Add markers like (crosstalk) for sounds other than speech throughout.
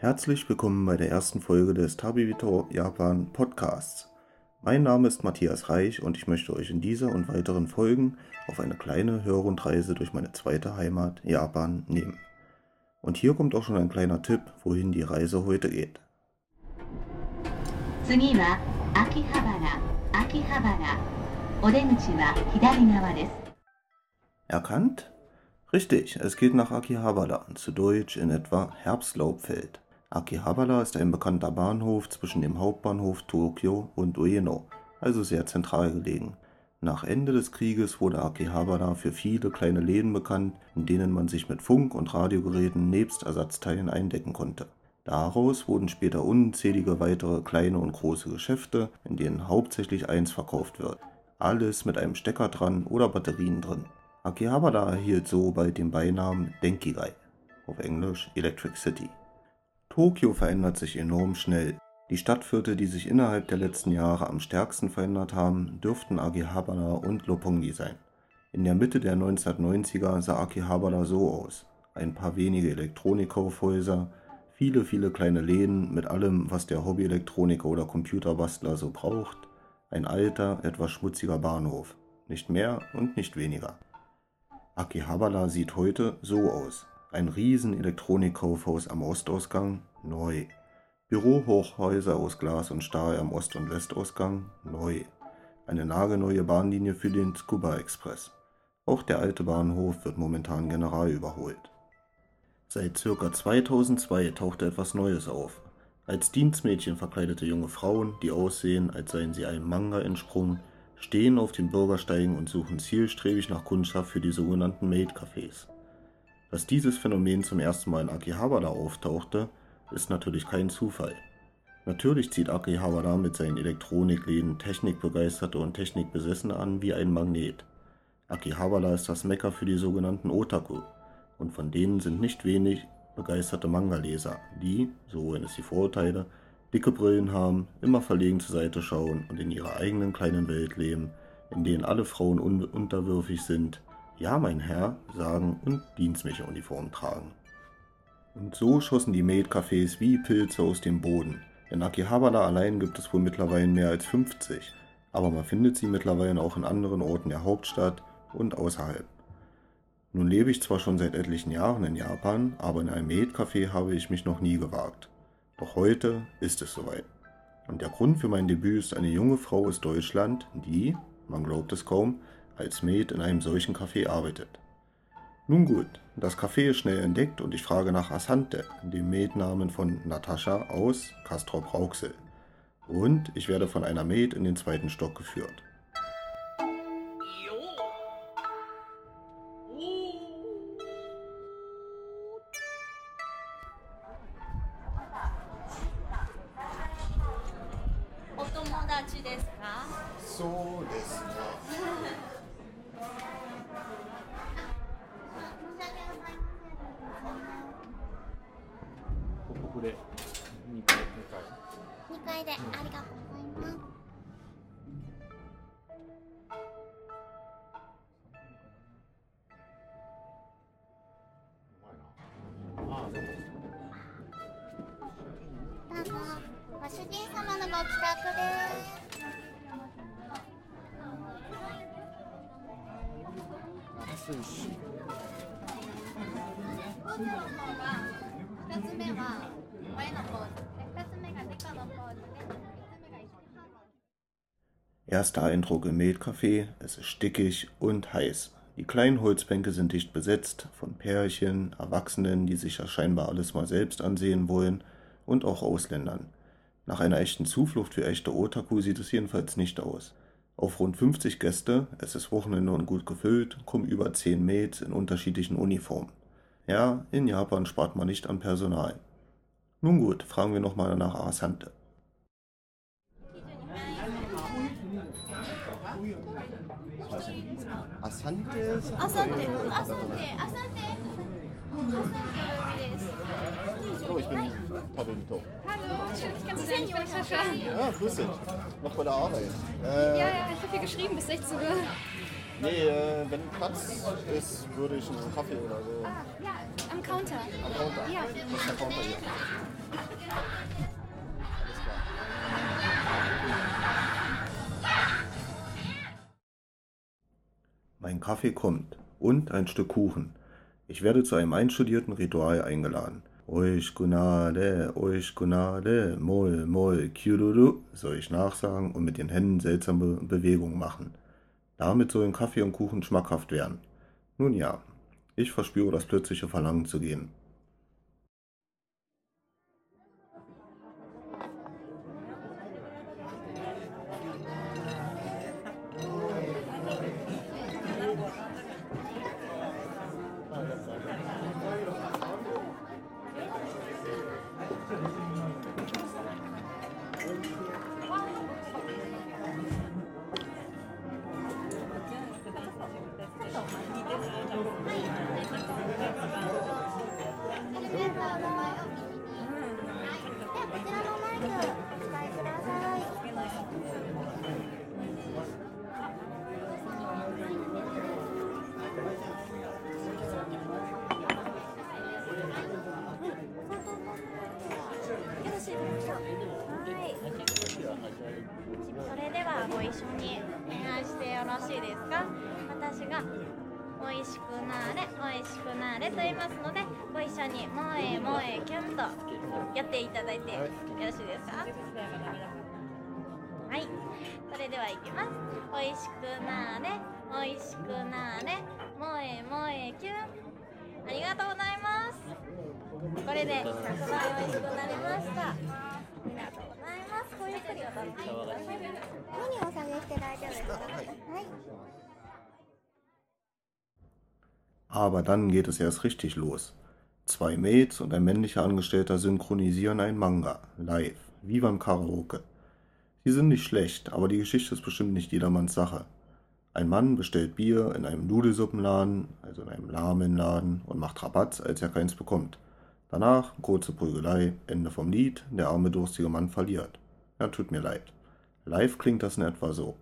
Herzlich willkommen bei der ersten Folge des Tabibito Japan Podcasts. Mein Name ist Matthias Reich und ich möchte euch in dieser und weiteren Folgen auf eine kleine Hörrundreise durch meine zweite Heimat Japan nehmen. Und hier kommt auch schon ein kleiner Tipp, wohin die Reise heute geht. Erkannt? Richtig, es geht nach Akihabara, zu Deutsch in etwa Herbstlaubfeld. Akihabara ist ein bekannter Bahnhof zwischen dem Hauptbahnhof Tokio und Ueno, also sehr zentral gelegen. Nach Ende des Krieges wurde Akihabara für viele kleine Läden bekannt, in denen man sich mit Funk- und Radiogeräten nebst Ersatzteilen eindecken konnte. Daraus wurden später unzählige weitere kleine und große Geschäfte, in denen hauptsächlich eins verkauft wird. Alles mit einem Stecker dran oder Batterien drin. Akihabara erhielt so bald den Beinamen Denkigai, auf Englisch Electric City. Tokio verändert sich enorm schnell. Die Stadtviertel, die sich innerhalb der letzten Jahre am stärksten verändert haben, dürften Akihabara und Roppongi sein. In der Mitte der 1990er sah Akihabara so aus. Ein paar wenige Elektronikkaufhäuser, viele, viele kleine Läden mit allem, was der Hobbyelektroniker oder Computerbastler so braucht, ein alter, etwas schmutziger Bahnhof. Nicht mehr und nicht weniger. Akihabara sieht heute so aus. Ein riesen Elektronikkaufhaus am Ostausgang, neu. Bürohochhäuser aus Glas und Stahl am Ost- und Westausgang, neu. Eine nagelneue Bahnlinie für den Tsukuba Express. Auch der alte Bahnhof wird momentan general überholt. Seit ca. 2002 tauchte etwas Neues auf. Als Dienstmädchen verkleidete junge Frauen, die aussehen, als seien sie einem Manga entsprungen, stehen auf den Bürgersteigen und suchen zielstrebig nach Kundschaft für die sogenannten Maid-Cafés. Dass dieses Phänomen zum ersten Mal in Akihabara auftauchte, ist natürlich kein Zufall. Natürlich zieht Akihabara mit seinen Elektronikläden Technikbegeisterte und Technikbesessene an wie ein Magnet. Akihabara ist das Mekka für die sogenannten Otaku, und von denen sind nicht wenig begeisterte Manga-Leser, die, so wenn es die Vorurteile, dicke Brillen haben, immer verlegen zur Seite schauen und in ihrer eigenen kleinen Welt leben, in denen alle Frauen un unterwürfig sind, ja, mein Herr, sagen und Dienstmädchenuniform tragen. Und so schossen die Maid-Cafés wie Pilze aus dem Boden. In Akihabara allein gibt es wohl mittlerweile mehr als 50, aber man findet sie mittlerweile auch in anderen Orten der Hauptstadt und außerhalb. Nun lebe ich zwar schon seit etlichen Jahren in Japan, aber in einem Maid-Café habe ich mich noch nie gewagt. Doch heute ist es soweit. Und der Grund für mein Debüt ist eine junge Frau aus Deutschland, die, man glaubt es kaum, als Maid in einem solchen Café arbeitet. Nun gut, das Café ist schnell entdeckt und ich frage nach Asante, dem Maidnamen von Natascha aus Castrop Rauxel. Und ich werde von einer Maid in den zweiten Stock geführt. So Erster Eindruck im Metcafé, es ist stickig und heiß. Die kleinen Holzbänke sind dicht besetzt, von Pärchen, Erwachsenen, die sich ja scheinbar alles mal selbst ansehen wollen, und auch Ausländern. Nach einer echten Zuflucht für echte Otaku sieht es jedenfalls nicht aus. Auf rund 50 Gäste, es ist Wochenende und gut gefüllt, kommen über 10 Maids in unterschiedlichen Uniformen. Ja, in Japan spart man nicht an Personal. Nun gut, fragen wir nochmal nach Asante. Asante? Asante, Asante, Asante. Oh, ich bin Tabelito. Hallo, schön, dich kennenzulernen. Ich bin Sascha. Ja, grüß dich. Noch bei der Arbeit. Äh, ja, ja, ich habe hier geschrieben bis 16 Uhr. Nee, äh, wenn Platz ist, würde ich einen Kaffee oder so. Ah, ja, am Counter. Am Counter? Ja. Das ist der Counter hier. Alles klar. Mein Kaffee kommt und ein Stück Kuchen. Ich werde zu einem einstudierten Ritual eingeladen. Euch Gunade, euch Gunade, Moll, Moll, Kyururu, soll ich nachsagen und mit den Händen seltsame Bewegungen machen. Damit sollen Kaffee und Kuchen schmackhaft werden. Nun ja, ich verspüre das plötzliche Verlangen zu gehen. 一緒に恋愛してよろしいですか？私が美味しくなれ美味しくなれと言いますのでご一緒に萌え萌えキュンとやっていただいてよろしいですか？はい。それではいきます。美味しくなれ美味しくなれ萌え萌えキュン。ありがとうございます。これで100倍美味しくなりました。ありがとうこういう距離は何を下げして大丈夫ですか、はい Aber dann geht es erst richtig los. Zwei Maids und ein männlicher Angestellter synchronisieren einen Manga, live, wie beim Karaoke. Sie sind nicht schlecht, aber die Geschichte ist bestimmt nicht jedermanns Sache. Ein Mann bestellt Bier in einem Nudelsuppenladen, also in einem Lamenladen, und macht Rabatz, als er keins bekommt. Danach kurze Prügelei, Ende vom Lied, der arme durstige Mann verliert. Ja, tut mir leid. Live klingt das in etwa so.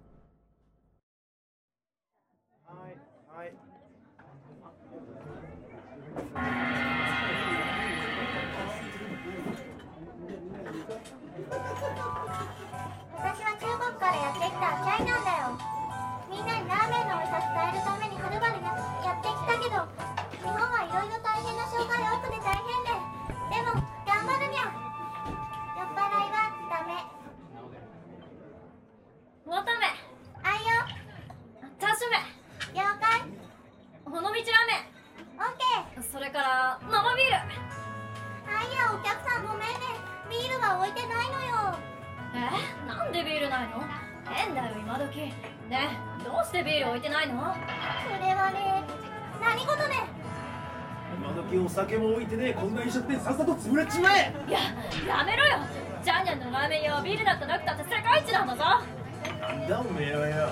それちまえいややめろよ。ジャーニャンのラーメン屋はビールだとなくたって世界一なんだぞ。なんだおめえはよ。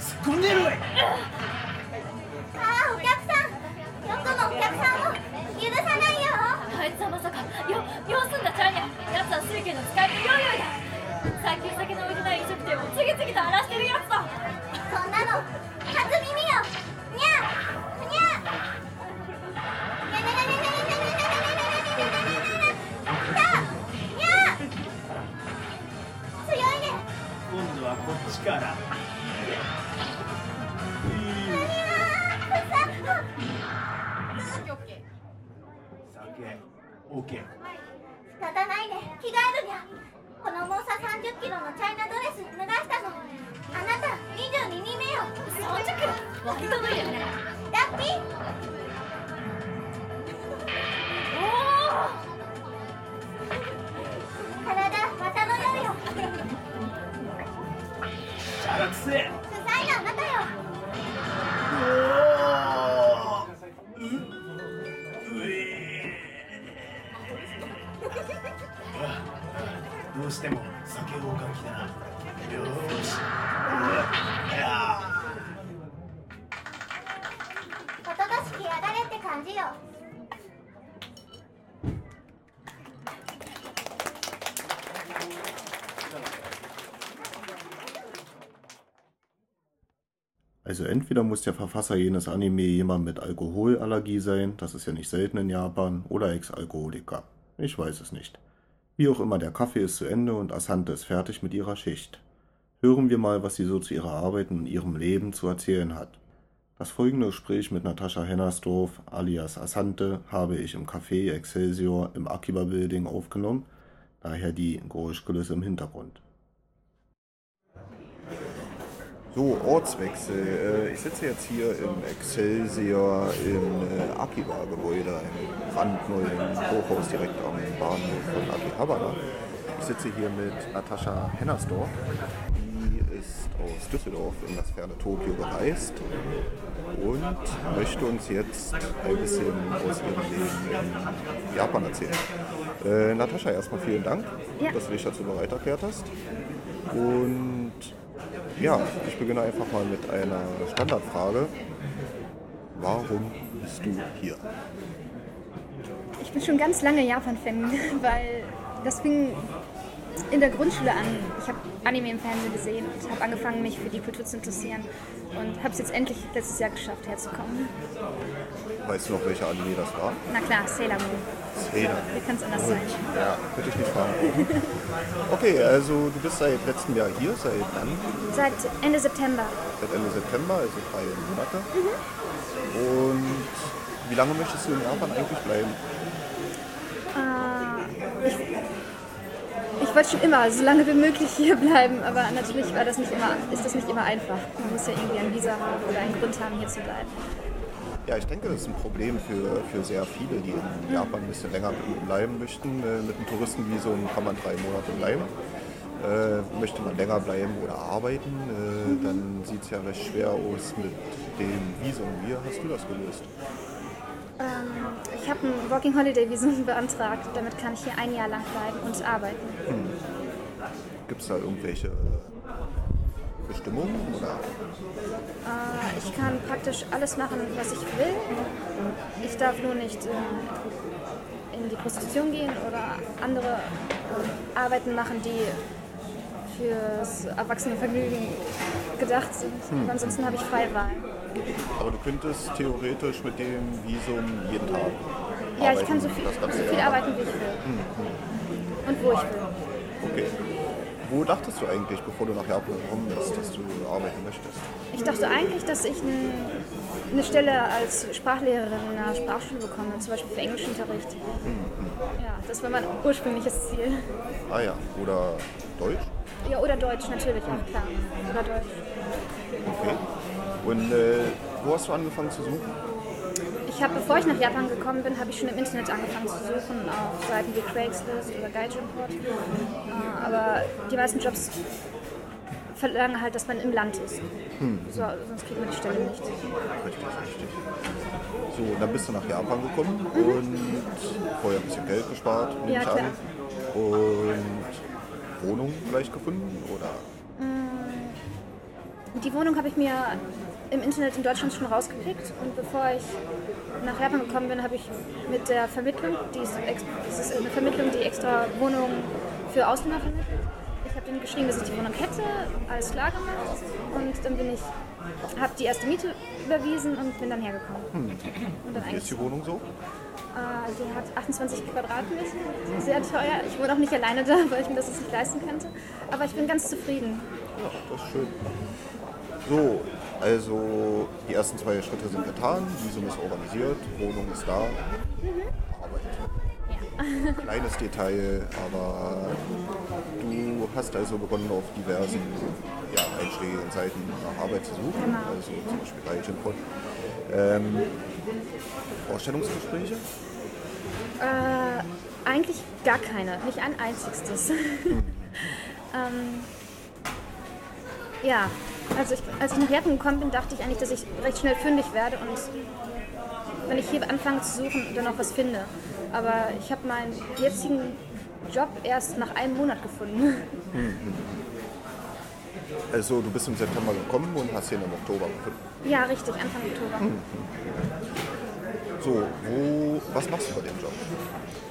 突っ込んでろい、うん、ああお客さん。よくもお客さんを許さないよ。あいつはまさかよようすんだジャーニャンやつは水教の使い手よーよーだ。最近酒の売れない飲食店を次々と荒らしてるやつだ。そんなのから酒。OK 仕方ないね。着替えるにゃ。この重さ3 0キロのチャイナドレス脱がしたのあなた22人目よ。3 0キロ割と脱いでるね。ラッピー Also entweder muss der Verfasser jenes Anime jemand mit Alkoholallergie sein, das ist ja nicht selten in Japan, oder Ex-Alkoholiker. Ich weiß es nicht. Wie auch immer, der Kaffee ist zu Ende und Asante ist fertig mit ihrer Schicht. Hören wir mal, was sie so zu ihrer Arbeit und ihrem Leben zu erzählen hat. Das folgende Gespräch mit Natascha Hennersdorf alias Asante habe ich im Café Excelsior im Akiba Building aufgenommen, daher die Geräuschkulisse im Hintergrund. So, Ortswechsel. Äh, ich sitze jetzt hier im Excelsior im äh, Akiba-Gebäude, einem brandneuen Hochhaus direkt am Bahnhof von Akihabara. Ich sitze hier mit Natascha Hennersdorf. Die ist aus Düsseldorf in das ferne Tokio gereist und möchte uns jetzt ein bisschen aus ihrem Leben in Japan erzählen. Äh, Natascha, erstmal vielen Dank, Ja. dass du dich dazu bereit erklärt hast. Und ja, ich beginne einfach mal mit einer Standardfrage. Warum bist du hier? Ich bin schon ganz lange Japan-Fan, (laughs) weil das fing in der Grundschule an. Ich habe Anime im Fernsehen gesehen und habe angefangen, mich für die Kultur zu interessieren und habe es jetzt endlich letztes Jahr geschafft, herzukommen. Weißt du noch, welcher Anime das war? Na klar, Sailor Moon. Sailor. Wie kann es anders sein? Ja, würde ich nicht fragen. Okay, also du bist seit letztem Jahr hier, seit wann? Seit Ende September. Seit Ende September, also drei Monate. Und wie lange möchtest du in Japan eigentlich bleiben? Äh, ich, ich wollte schon immer so lange wie möglich hier bleiben, aber natürlich war das nicht immer, ist das nicht immer einfach. Man muss ja irgendwie ein Visa haben oder einen Grund haben, hier zu bleiben. Ja, ich denke, das ist ein Problem für, für sehr viele, die in Japan ein bisschen länger bleiben möchten. Äh, Mit einem Touristenvisum kann man drei Monate bleiben. Äh, möchte man länger bleiben oder arbeiten, äh, dann sieht es ja recht schwer aus mit dem Visum. Wie hast du das gelöst? Ich habe ein Working Holiday Visum (laughs) beantragt. Damit kann ich hier ein Jahr lang bleiben und arbeiten. Gibt es da irgendwelche Bestimmungen? Oder? Äh, ich kann praktisch alles machen, was ich will. Ich darf nur nicht äh, in die Prostitution gehen oder andere Arbeiten machen, die fürs Erwachsenenvergnügen gedacht sind. Aber ansonsten habe ich freie Wahl. Aber du könntest theoretisch mit dem Visum jeden Tag Ja, ich kann so viel, so viel arbeiten, wie ich will. Und wo ich will. Okay. Wo dachtest du eigentlich, bevor du nach Japan gekommen bist, dass du arbeiten möchtest? Ich dachte eigentlich, dass ich eine Stelle als Sprachlehrerin in einer Sprachschule bekomme, zum Beispiel für Englischunterricht. Ja, das war mein ursprüngliches Ziel. Ah ja, oder Deutsch? Ja, oder Deutsch natürlich, auch klar. Oder Deutsch. Okay. Und äh, wo hast du angefangen zu suchen? Ich habe, bevor ich nach Japan gekommen bin, habe ich schon im Internet angefangen zu suchen, auf Seiten wie Craigslist oder Gaijinport. Äh, aber die meisten Jobs verlangen halt, dass man im Land ist. So, sonst kriegt man die Stelle nicht. Richtig, richtig. So, und dann bist du nach Japan gekommen und vorher ein bisschen Geld gespart, nehme Ja, ich klar. an. Und Wohnung gleich gefunden? Oder? Die Wohnung habe ich mir im Internet in Deutschland schon rausgeklickt und bevor ich nach Japan gekommen bin, habe ich mit der Vermittlung, die ist, das ist eine Vermittlung, die extra Wohnungen für Ausländer vermittelt. Ich habe denen geschrieben, dass ich die Wohnung hätte, alles klar gemacht und dann bin ich, habe die erste Miete überwiesen und bin dann hergekommen. Und dann Wie ist die Wohnung so? äh, die hat 28 Quadratmeter, sehr teuer. Ich wohne auch nicht alleine da, weil ich mir das jetzt nicht leisten könnte. Aber ich bin ganz zufrieden. Ja, das ist schön. So, also die ersten zwei Schritte sind getan, Visum ist organisiert, Wohnung ist da, Arbeit. Kleines Detail, aber du hast also begonnen auf diversen ja, einschlägigen Seiten nach Arbeit zu suchen, Genau. also zum Beispiel bei Agentport. Ähm, Vorstellungsgespräche? Äh, eigentlich gar keine, nicht ein einziges. (laughs) ähm, ja, also ich, als ich nach Japan gekommen bin, dachte ich eigentlich, dass ich recht schnell fündig werde und wenn ich hier anfange zu suchen, dann auch was finde. Aber ich habe meinen jetzigen Job erst nach einem Monat gefunden. Also du bist im September gekommen und hast ihn im Oktober gefunden. ja, richtig, Anfang Oktober. So, wo, was machst du bei dem Job?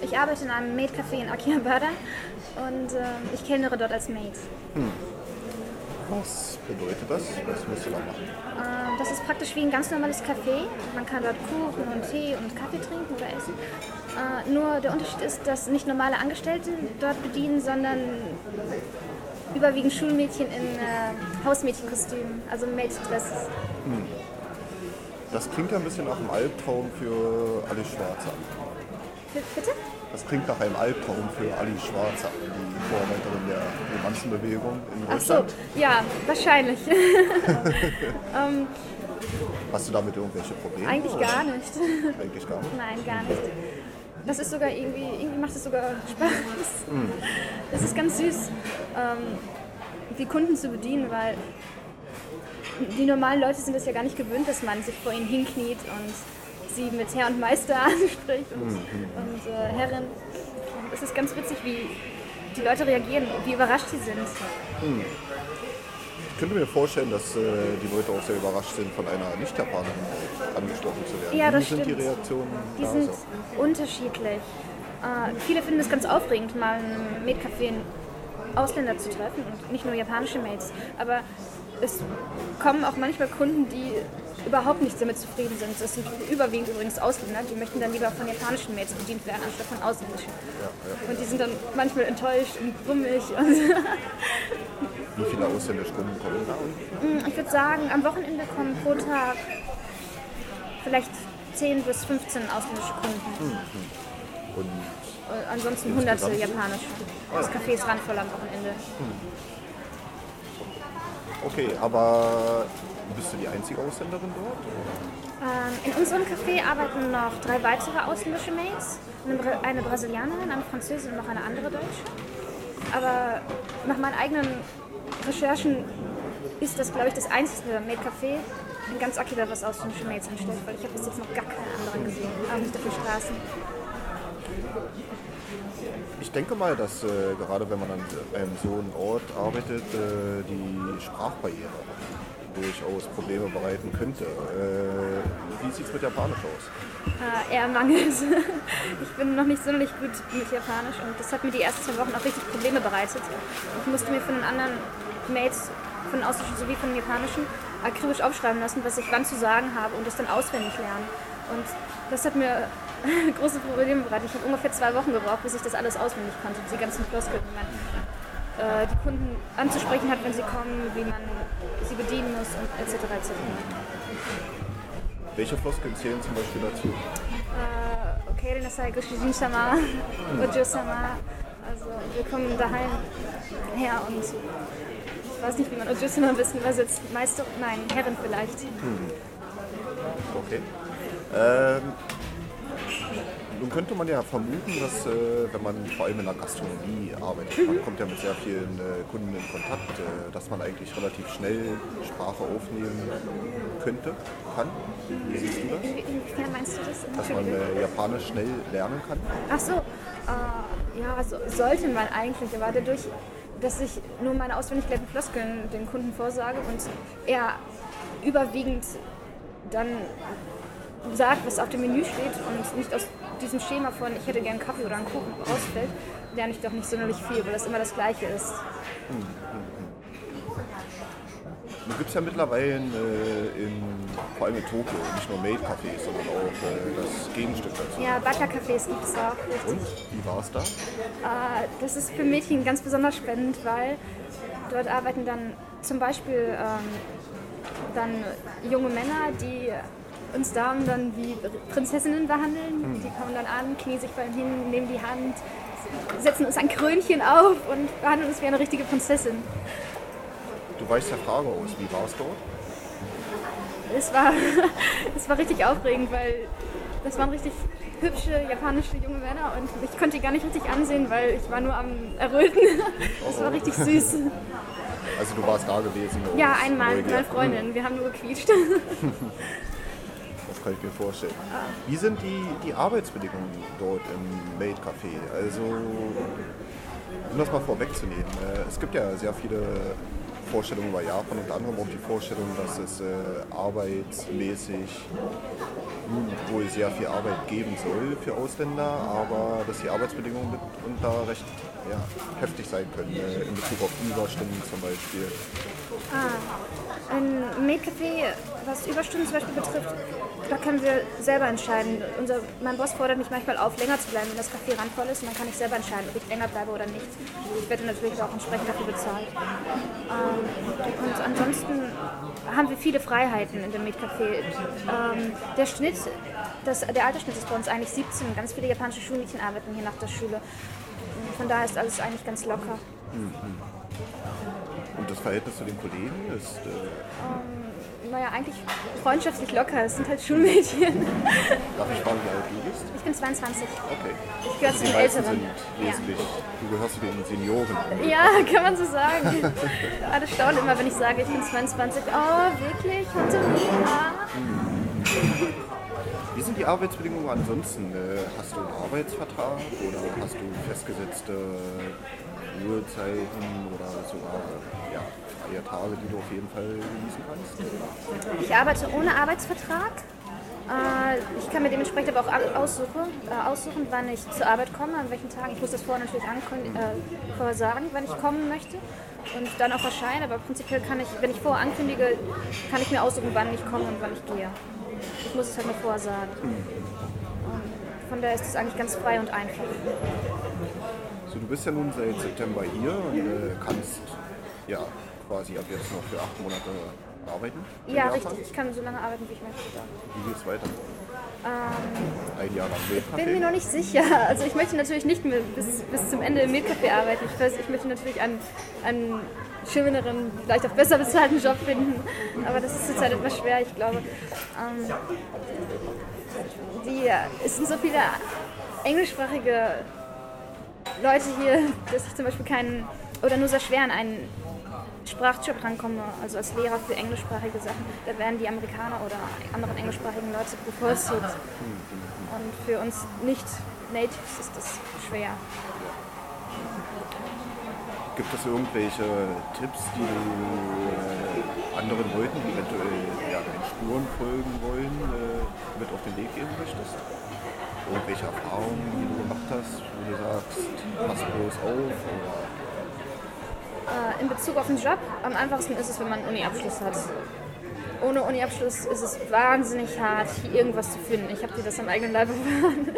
Ich arbeite in einem Maid-Café in Akihabara und äh, ich kellnere dort als Maid. Was bedeutet das? Was musst du da machen? Ähm, das ist praktisch wie ein ganz normales Café. Man kann dort Kuchen und Tee und Kaffee trinken oder essen. Äh, nur der Unterschied ist, dass nicht normale Angestellte dort bedienen, sondern überwiegend Schulmädchen in äh, Hausmädchenkostümen, also Maid Dresses. Das klingt ja ein bisschen nach einem Albtraum für Ali Schwarzer. B- Bitte? Das klingt nach einem Albtraum für Ali Schwarzer, die Vorreiterin der Romanzenbewegung in Ach so, Deutschland. ja, wahrscheinlich. (laughs) Hast du damit irgendwelche Probleme? Eigentlich oder? gar nicht. Eigentlich gar nicht. Nein, gar nicht. Das ist sogar irgendwie, irgendwie macht es sogar Spaß. Es ist ganz süß, ähm, die Kunden zu bedienen, weil die normalen Leute sind es ja gar nicht gewöhnt, dass man sich vor ihnen hinkniet und sie mit Herr und Meister (laughs) anspricht und, und äh, Herrin. Und es ist ganz witzig, wie die Leute reagieren, wie überrascht sie sind. Ich könnte mir vorstellen, dass äh, die Leute auch sehr überrascht sind, von einer Nicht-Japanerin angesprochen zu werden. Ja, das Wie sind die stimmt. Reaktionen Die sind so? unterschiedlich. Äh, viele finden es ganz aufregend, mal im Maid-Café einen Ausländer zu treffen und nicht nur japanische Maids. Aber es kommen auch manchmal Kunden, die überhaupt nicht damit zufrieden sind. Das sind überwiegend übrigens Ausländer, die möchten dann lieber von japanischen Maids bedient werden, anstatt von ausländischen. Und die sind dann manchmal enttäuscht und grummig. Und (laughs) Wie viele ausländische Kunden kommen da? Und ich würde sagen, am Wochenende kommen pro Tag vielleicht 10 bis 15 ausländische Kunden. Und Äh, Ansonsten hunderte japanische. Das Café ist randvoll am Wochenende. Okay, aber bist du die einzige Ausländerin dort? Ähm, in unserem Café arbeiten noch drei weitere ausländische Maids. Eine, Bra- eine Brasilianerin, eine Französin und noch eine andere Deutsche. Aber nach meinen eigenen Recherchen ist das, glaube ich, das einzige Maid-Café in ganz Akira, was ausländische Maids anstellt, weil ich habe bis jetzt noch gar keine anderen gesehen, auch nicht auf den Straßen. Ich denke mal, dass äh, gerade wenn man an einem so einem Ort arbeitet, äh, die Sprachbarriere durchaus Probleme bereiten könnte. Äh, wie sieht es mit Japanisch aus? Äh, eher mangelt. (laughs) Ich bin noch nicht sonderlich gut mit Japanisch und das hat mir die ersten zwei Wochen auch richtig Probleme bereitet. Ich musste mir von den anderen Mates, von den ausländischen sowie von den japanischen, akribisch aufschreiben lassen, was ich wann zu sagen habe und das dann auswendig lernen. Und das hat mir (laughs) große Probleme bereitet. Ich habe ungefähr zwei Wochen gebraucht, bis ich das alles auswendig konnte, die ganzen Floskeln, wie man äh, die Kunden anzusprechen hat, wenn sie kommen, wie man sie bedienen muss und etc. etc. Welche Floskeln zählen zum Beispiel dazu? Äh, okay, Renasai Goshijin-sama, Ojo-sama. Also wir kommen daheim her und ich weiß nicht, wie man Ojo-sama am besten übersetzt. Meister, nein, Herren vielleicht. Okay. Ähm, nun könnte man ja vermuten, dass äh, wenn man vor allem in der Gastronomie arbeitet, man kommt ja mit sehr vielen äh, Kunden in Kontakt, äh, dass man eigentlich relativ schnell Sprache aufnehmen könnte, kann. Wie siehst du das? Inwiefern meinst du das? Dass man äh, Japanisch schnell lernen kann? Ach so, äh, ja, so, sollte man eigentlich, aber dadurch, dass ich nur meine auswendig gelernten Floskeln den Kunden vorsage und er überwiegend dann sagt, was auf dem Menü steht und nicht aus diesem Schema von ich hätte gern Kaffee oder einen Kuchen rausfällt, lerne ich doch nicht sonderlich viel, weil das immer das Gleiche ist. Nun gibt es ja mittlerweile äh, in, vor allem in Tokio nicht nur Maid-Cafés, sondern auch äh, das Gegenstück dazu. Ja, Butler-Cafés gibt es auch. Richtig. Und wie war es da? Äh, das ist für Mädchen ganz besonders spannend, weil dort arbeiten dann zum Beispiel ähm, dann junge Männer, die uns Damen dann wie Prinzessinnen behandeln. Die kommen dann an, knien sich bei ihnen hin, nehmen die Hand, setzen uns ein Krönchen auf und behandeln uns wie eine richtige Prinzessin. Du weichst der Frage aus, wie war es dort? Es war, (laughs) es war richtig aufregend, weil das waren richtig hübsche japanische junge Männer und ich konnte die gar nicht richtig ansehen, weil ich war nur am Erröten. (laughs) Das war richtig süß. Also du warst da gewesen? Ja, einmal mit meiner Freundin. Wir haben nur gequietscht. (laughs) Kann ich mir vorstellen. Wie sind die, die Arbeitsbedingungen dort im Maid Café? Also, um das mal vorwegzunehmen, äh, es gibt ja sehr viele Vorstellungen über Japan, unter anderem auch die Vorstellung, dass es äh, arbeitsmäßig nun wohl sehr viel Arbeit geben soll für Ausländer, aber dass die Arbeitsbedingungen mitunter recht ja, heftig sein können, äh, in Bezug auf Überstunden zum Beispiel. Ah, ein Maidcafé, was Überstunden zum Beispiel betrifft, da können wir selber entscheiden. Unser, mein Boss fordert mich manchmal auf, länger zu bleiben, wenn das Café randvoll ist. Und dann kann ich selber entscheiden, ob ich länger bleibe oder nicht. Ich werde natürlich auch entsprechend dafür bezahlt. Ähm, und ansonsten haben wir viele Freiheiten in dem Mietcafé. Ähm, der Schnitt, das, der Altersschnitt ist bei uns eigentlich 17. Ganz viele japanische Schulmädchen arbeiten hier nach der Schule. Von daher ist alles eigentlich ganz locker. Und das Verhältnis zu den Kollegen ist. Äh, Ähm, naja, eigentlich freundschaftlich locker. Es sind halt Schulmädchen. (laughs) darf ich fragen, wie alt du bist? Ich bin 22. Okay. Ich gehöre zu Die den Älteren. wesentlich. Du gehörst zu den Senioren. Ja, kann man so sagen. Alle staunen immer, wenn ich sage, ich bin 22. Oh, wirklich? Heute ja. Wie sind die Arbeitsbedingungen ansonsten? Äh, Hast du einen Arbeitsvertrag oder hast du festgesetzte Ruhezeiten oder sogar ja, freie Tage, die du auf jeden Fall genießen kannst? Ich arbeite ohne Arbeitsvertrag. Äh, Ich kann mir dementsprechend aber auch au- aussuchen, äh, aussuchen, wann ich zur Arbeit komme, an welchen Tagen. Ich muss das vorher natürlich vorher sagen, wann ich kommen möchte. Und dann auch erscheinen. Aber prinzipiell kann ich, wenn ich vorher ankündige, kann ich mir aussuchen, wann ich komme und wann ich gehe. Ich muss es halt nur vorher sagen. Und von daher ist es eigentlich ganz frei und einfach. So, du bist ja nun seit September hier und äh, kannst ja quasi ab jetzt noch für acht Monate arbeiten. Ja, richtig. Ich kann so lange arbeiten, wie ich möchte. Wie geht's weiter? Ähm, Ein Jahr lang bin mir noch nicht sicher. (laughs) Also ich möchte natürlich nicht mehr bis, bis zum Ende im Mehlcafé arbeiten. Ich, weiß, ich möchte natürlich einen, einen schöneren, vielleicht auch besser bezahlten Job finden. Aber das ist zurzeit etwas schwer, ich glaube. Ähm, die, es sind so viele englischsprachige Leute hier, dass ich zum Beispiel keinen, oder nur sehr schwer an einen Sprachjob rankomme, also als Lehrer für englischsprachige Sachen. Da werden die Amerikaner oder anderen englischsprachigen Leute bevorzugt. Und für uns Nicht-Natives ist das schwer. Gibt es irgendwelche Tipps, die du äh, anderen Leuten, die eventuell ja, deinen Spuren folgen wollen, äh, mit auf den Weg geben möchtest? Irgendwelche Erfahrungen, die du gemacht hast, wo du sagst, pass bloß auf oder Äh, in Bezug auf den Job, am einfachsten ist es, wenn man einen Uni-Abschluss hat. Ohne Uni-Abschluss ist es wahnsinnig hart, hier irgendwas zu finden. Ich habe dir das am eigenen Leib (laughs) erfahren.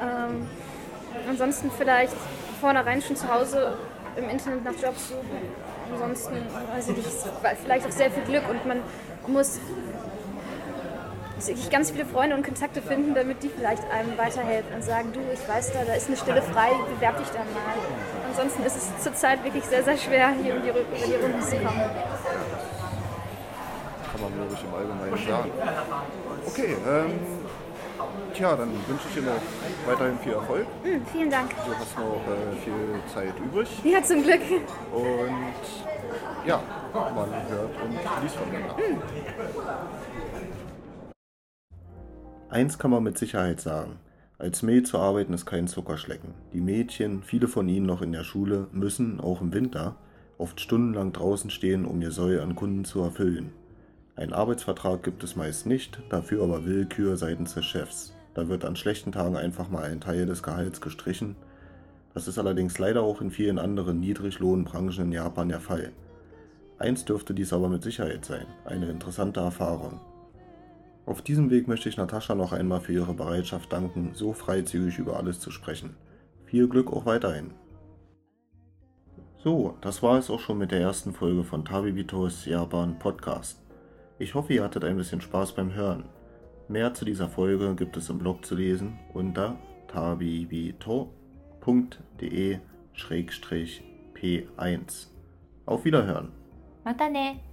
ähm, ansonsten vielleicht vornherein schon zu Hause im Internet nach Jobs suchen. Ansonsten, weiß ich nicht, vielleicht auch sehr viel Glück und man muss sich ganz viele Freunde und Kontakte finden, damit die vielleicht einem weiterhelfen und sagen, du, ich weiß da, da ist eine Stelle frei, bewerb dich da mal. Ansonsten ist es zurzeit wirklich sehr, sehr schwer, hier um die, über die Runden zu kommen. kann man glaube im Allgemeinen sagen. Okay, ähm, tja, dann wünsche ich dir noch weiterhin viel Erfolg. Hm, vielen Dank. Du hast noch äh, viel Zeit übrig Ja, zum Glück. und ja, man hört und liest voneinander. Eins kann man mit Sicherheit sagen. Als Maid zu arbeiten ist kein Zuckerschlecken. Die Mädchen, viele von ihnen noch in der Schule, müssen, auch im Winter, oft stundenlang draußen stehen, um ihr Soll an Kunden zu erfüllen. Einen Arbeitsvertrag gibt es meist nicht, dafür aber Willkür seitens des Chefs. Da wird an schlechten Tagen einfach mal ein Teil des Gehalts gestrichen. Das ist allerdings leider auch in vielen anderen Niedriglohnbranchen in Japan der Fall. Eins dürfte dies aber mit Sicherheit sein, eine interessante Erfahrung. Auf diesem Weg möchte ich Natascha noch einmal für ihre Bereitschaft danken, so freizügig über alles zu sprechen. Viel Glück auch weiterhin. So, das war es auch schon mit der ersten Folge von Tabibitos Japan Podcast. Ich hoffe, ihr hattet ein bisschen Spaß beim Hören. Mehr zu dieser Folge gibt es im Blog zu lesen unter tabibito.de-p1. Auf Wiederhören! またね